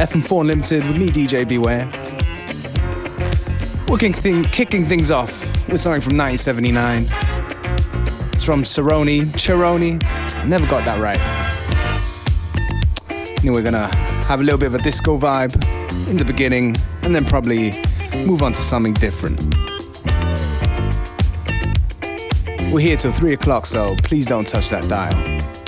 FM4 Unlimited with me, DJ Beware. Working thing, kicking things off with something from 1979. It's from Cerrone, Cerrone. Never got that right. And we're gonna have a little bit of a disco vibe in the beginning, and then probably move on to something different. We're here till 3 o'clock, so please don't touch that dial.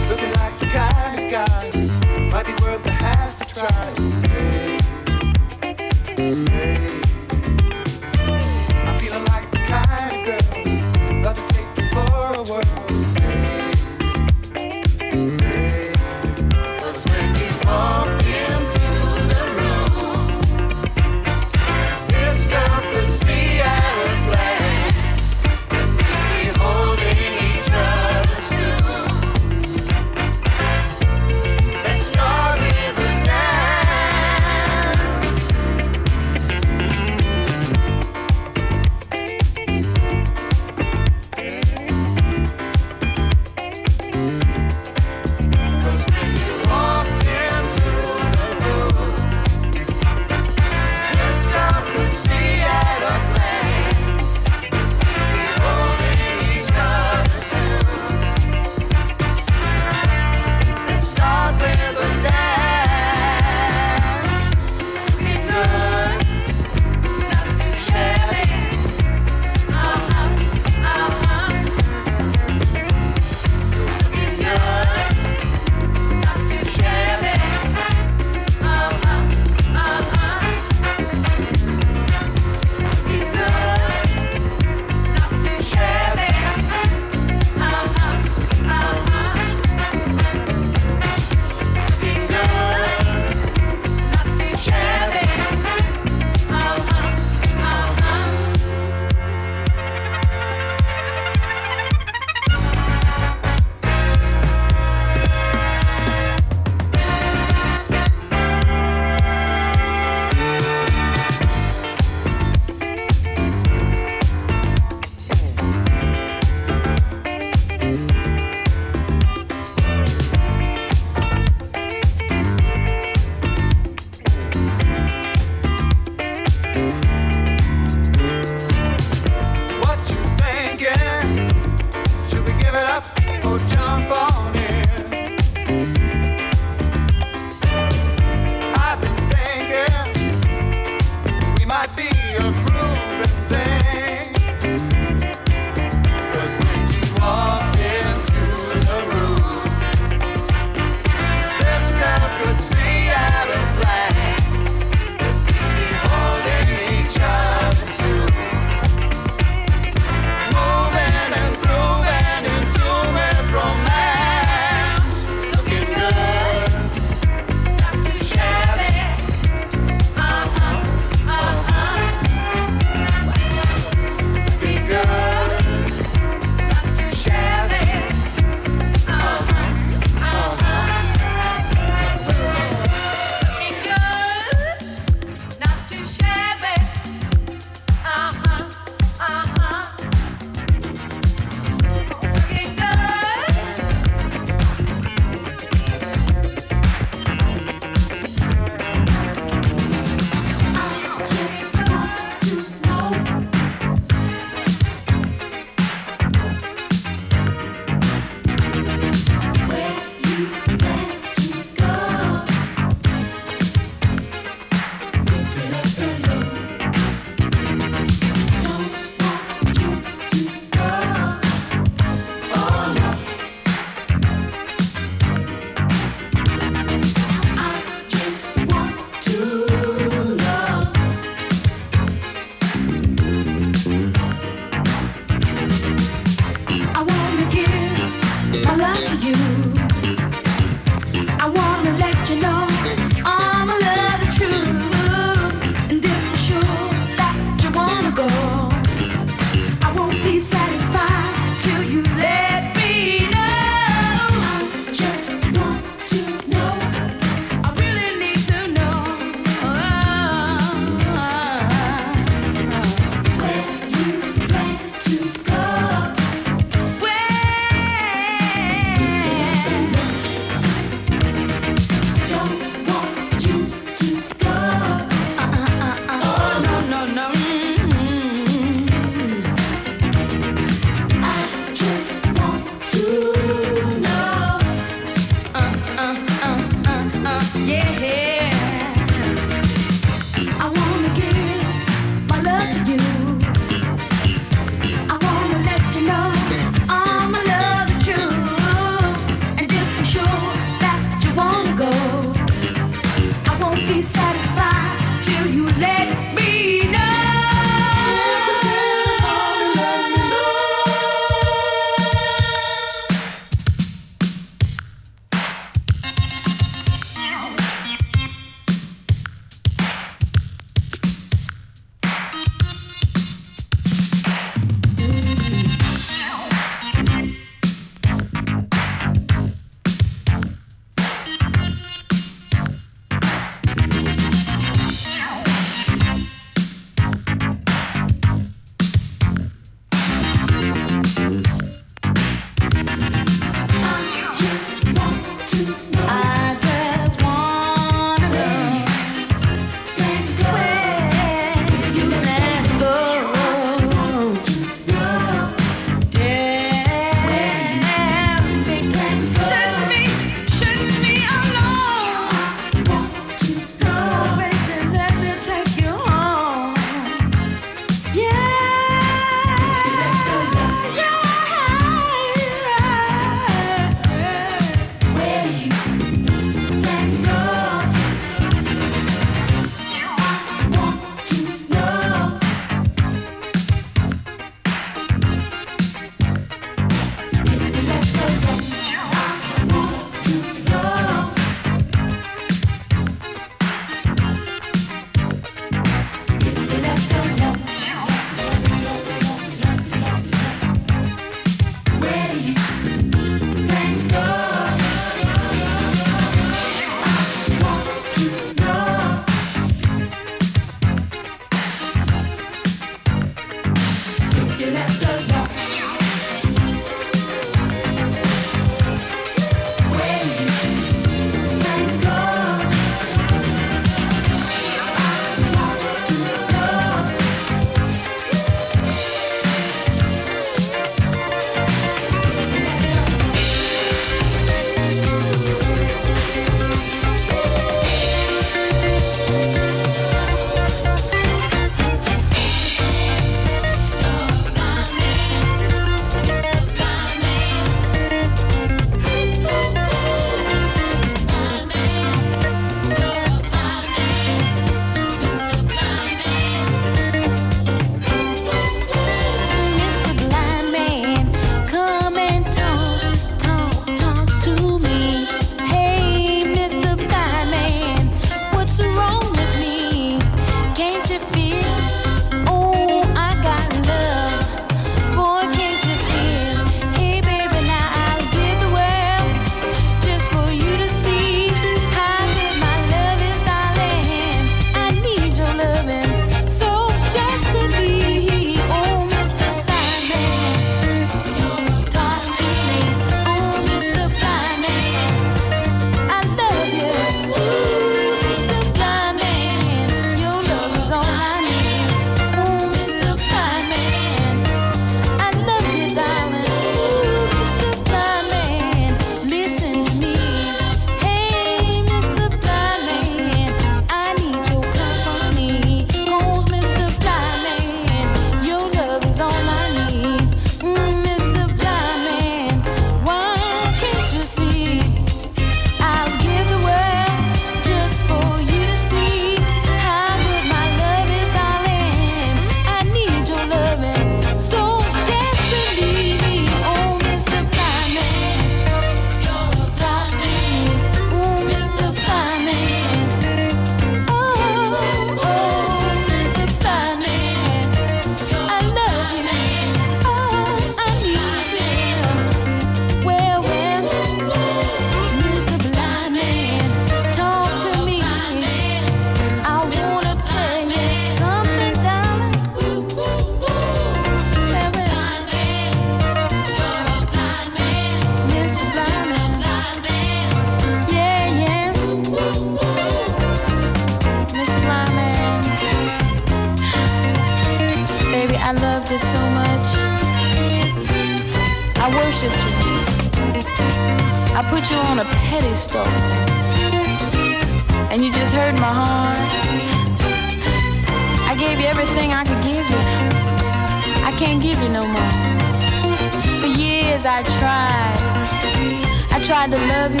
tried to love you.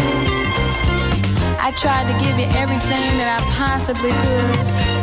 I tried to give you everything that I possibly could.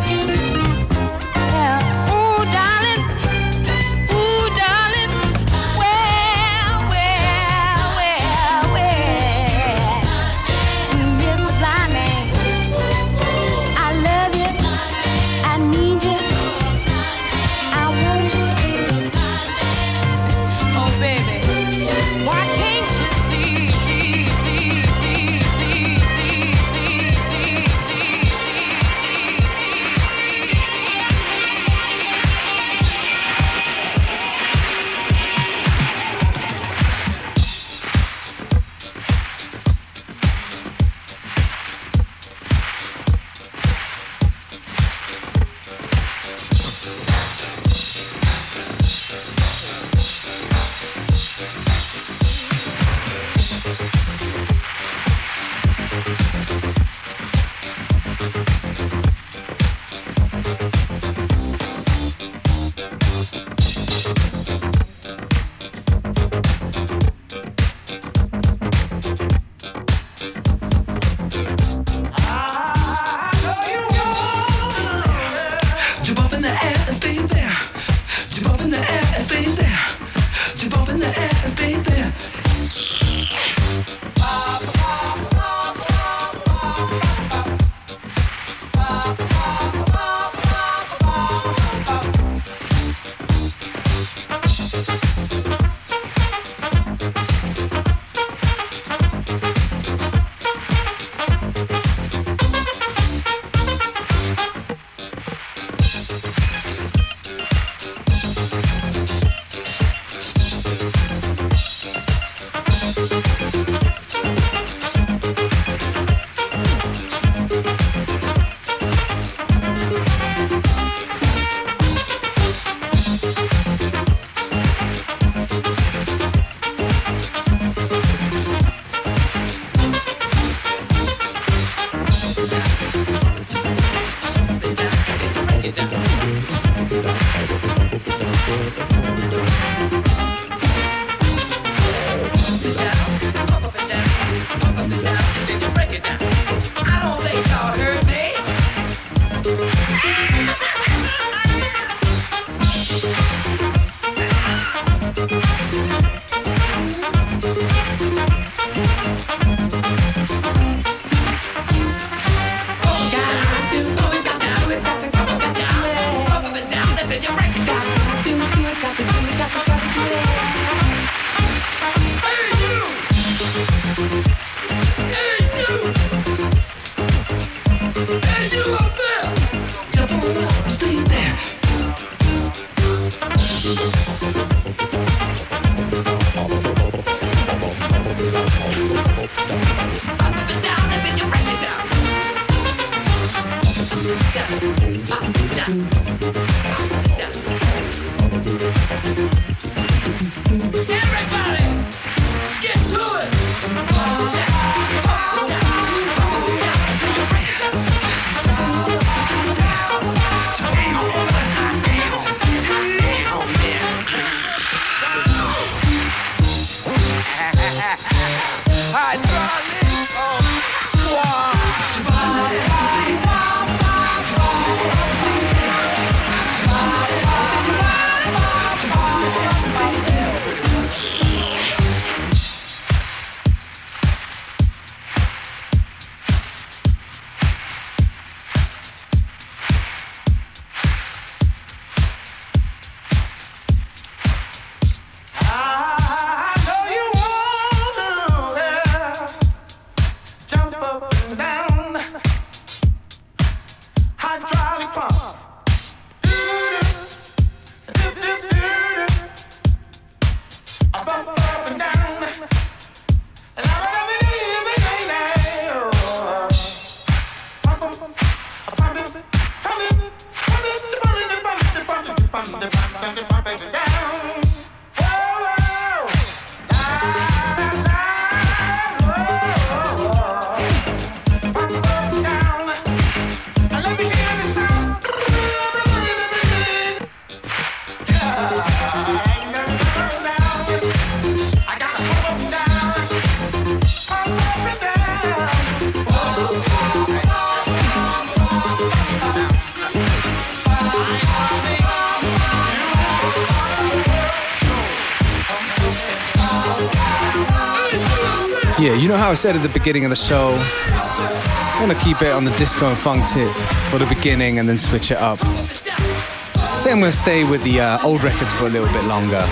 Said at the beginning of the show, I want to keep it on the disco and funk tip for the beginning and then switch it up. I think I'm going to stay with the uh, old records for a little bit longer.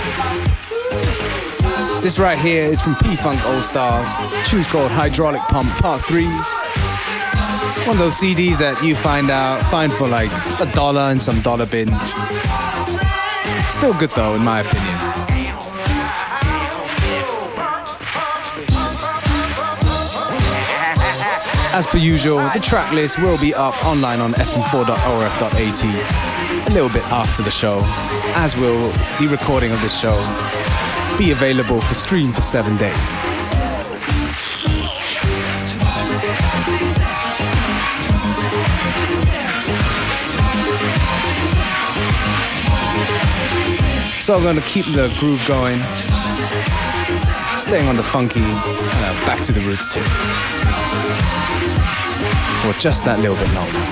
This right here is from P Funk All Stars. Tune's called Hydraulic Pump Part 3. One of those CDs that you find out, find for like a dollar in some dollar bin. Still good though, in my opinion. As per usual, the track list will be up online on fm4.orf.at a little bit after the show, as will the recording of this show be available for stream for seven days. So I'm going to keep the groove going, staying on the funky, uh, back to the roots too, for just that little bit longer.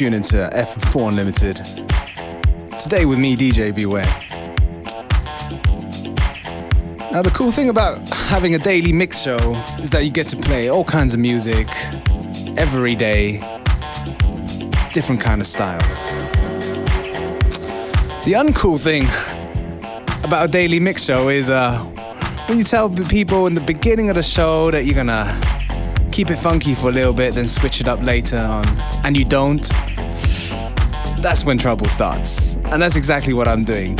You are still tuning to FM4 Unlimited. Today with me, DJ Beware. Now, the cool thing about having a daily mix show is that you get to play all kinds of music every day, different kind of styles. The uncool thing about a daily mix show is uh, when you tell people in the beginning of the show that you're gonna keep it funky for a little bit, then switch it up later on, and you don't, that's when trouble starts. And that's exactly what I'm doing.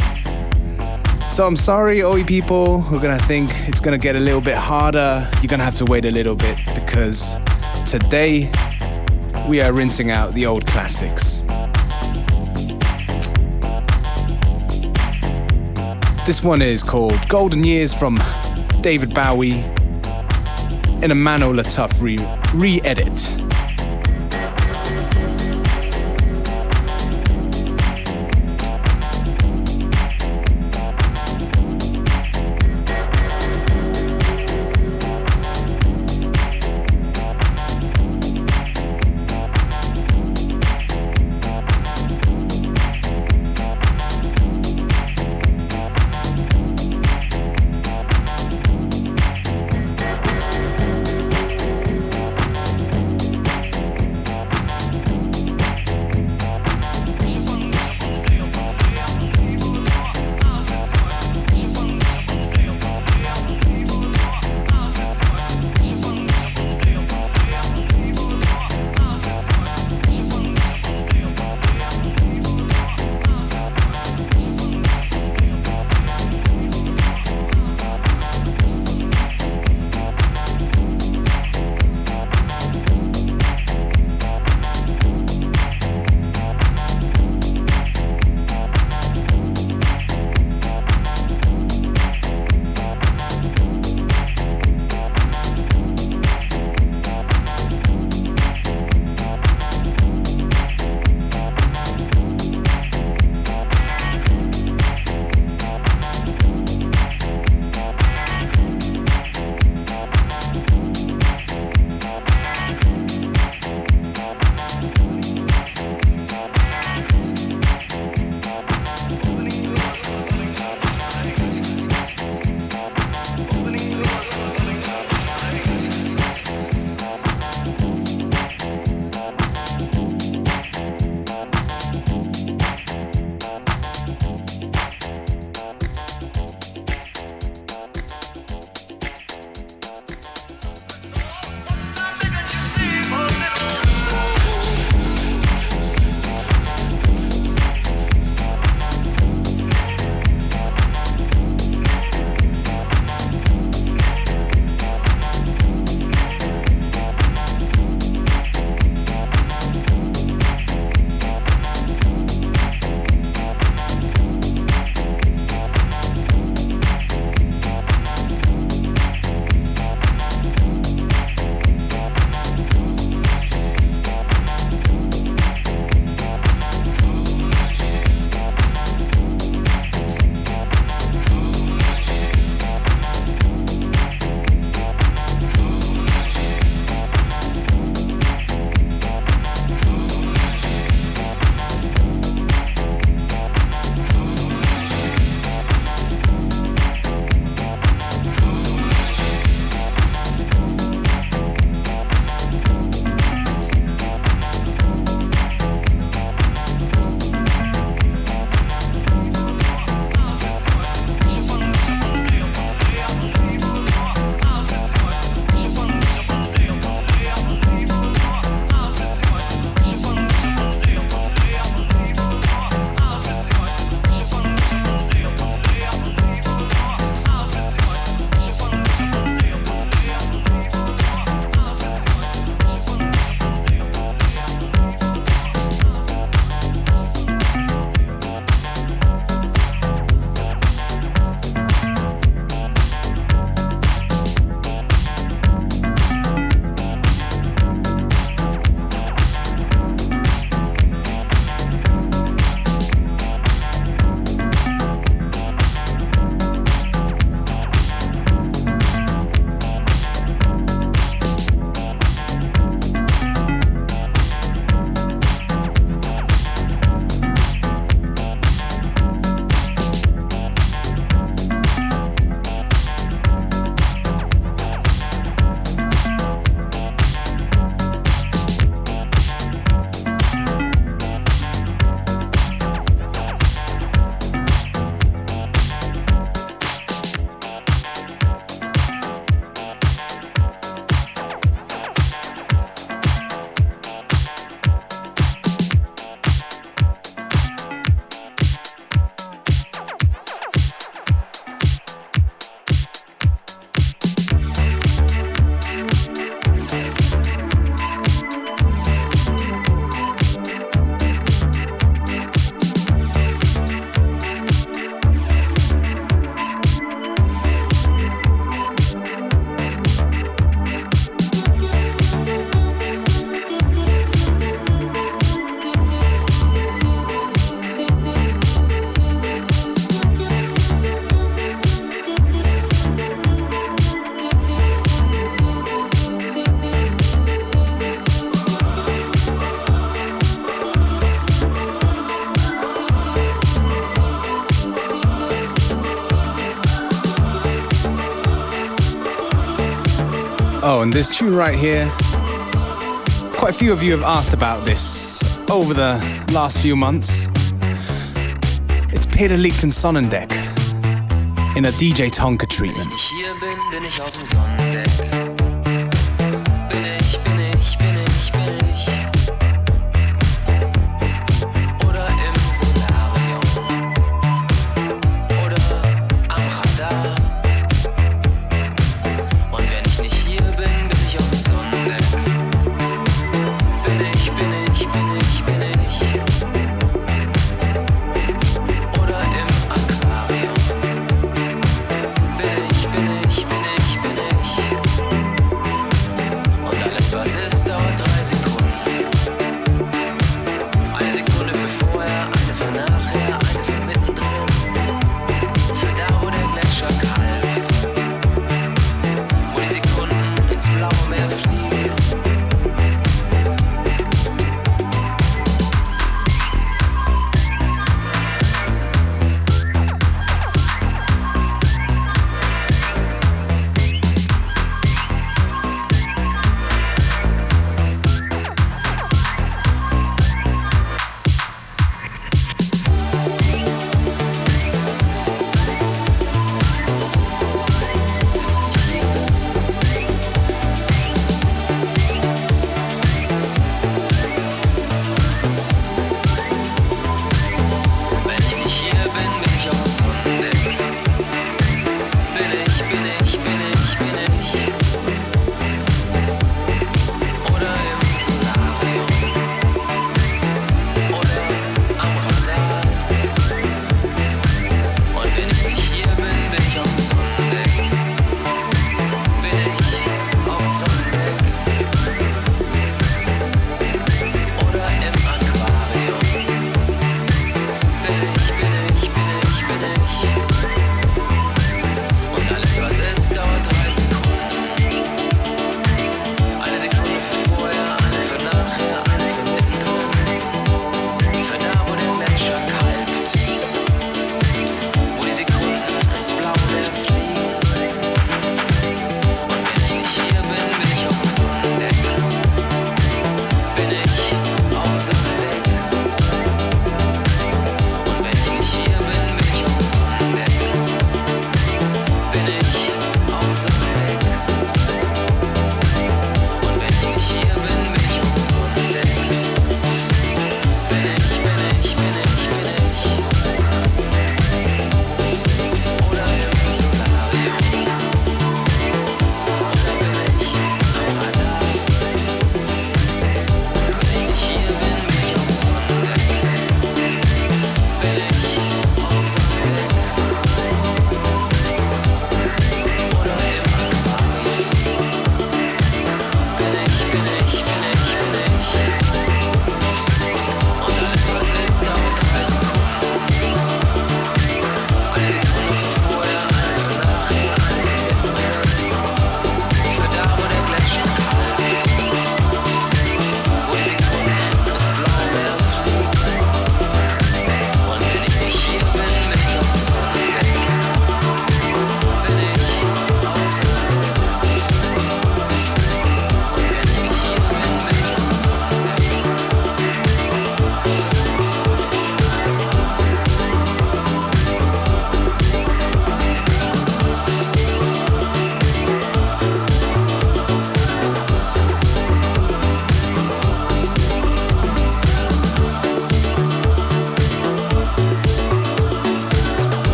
So I'm sorry, you people who are gonna think it's gonna get a little bit harder. You're gonna have to wait a little bit because today we are rinsing out the old classics. This one is called Golden Years from David Bowie in a Mano Le Tough re- re-edit. Oh, and this tune right here. Quite a few of you have asked about this over the last few months. It's Peter Lichten Sonnendeck in a DJ Tonka treatment.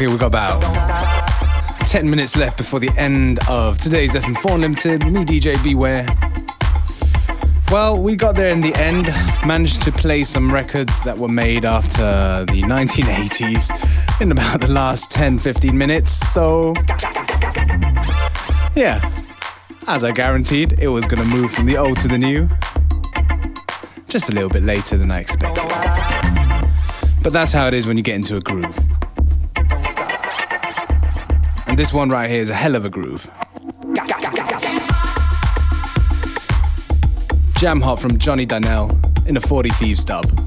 Okay, we got about 10 minutes left before the end of today's FM4 Unlimited. Me, DJ Beware. Well, we got there in the end, managed to play some records that were made after the 1980s in about the last 10 15 minutes. So, yeah, as I guaranteed, it was going to move from the old to the new. Just a little bit later than I expected. But that's how it is when you get into a groove. This one right here is a hell of a groove. Jam Hot from Johnny Dynell in a 40 Thieves dub.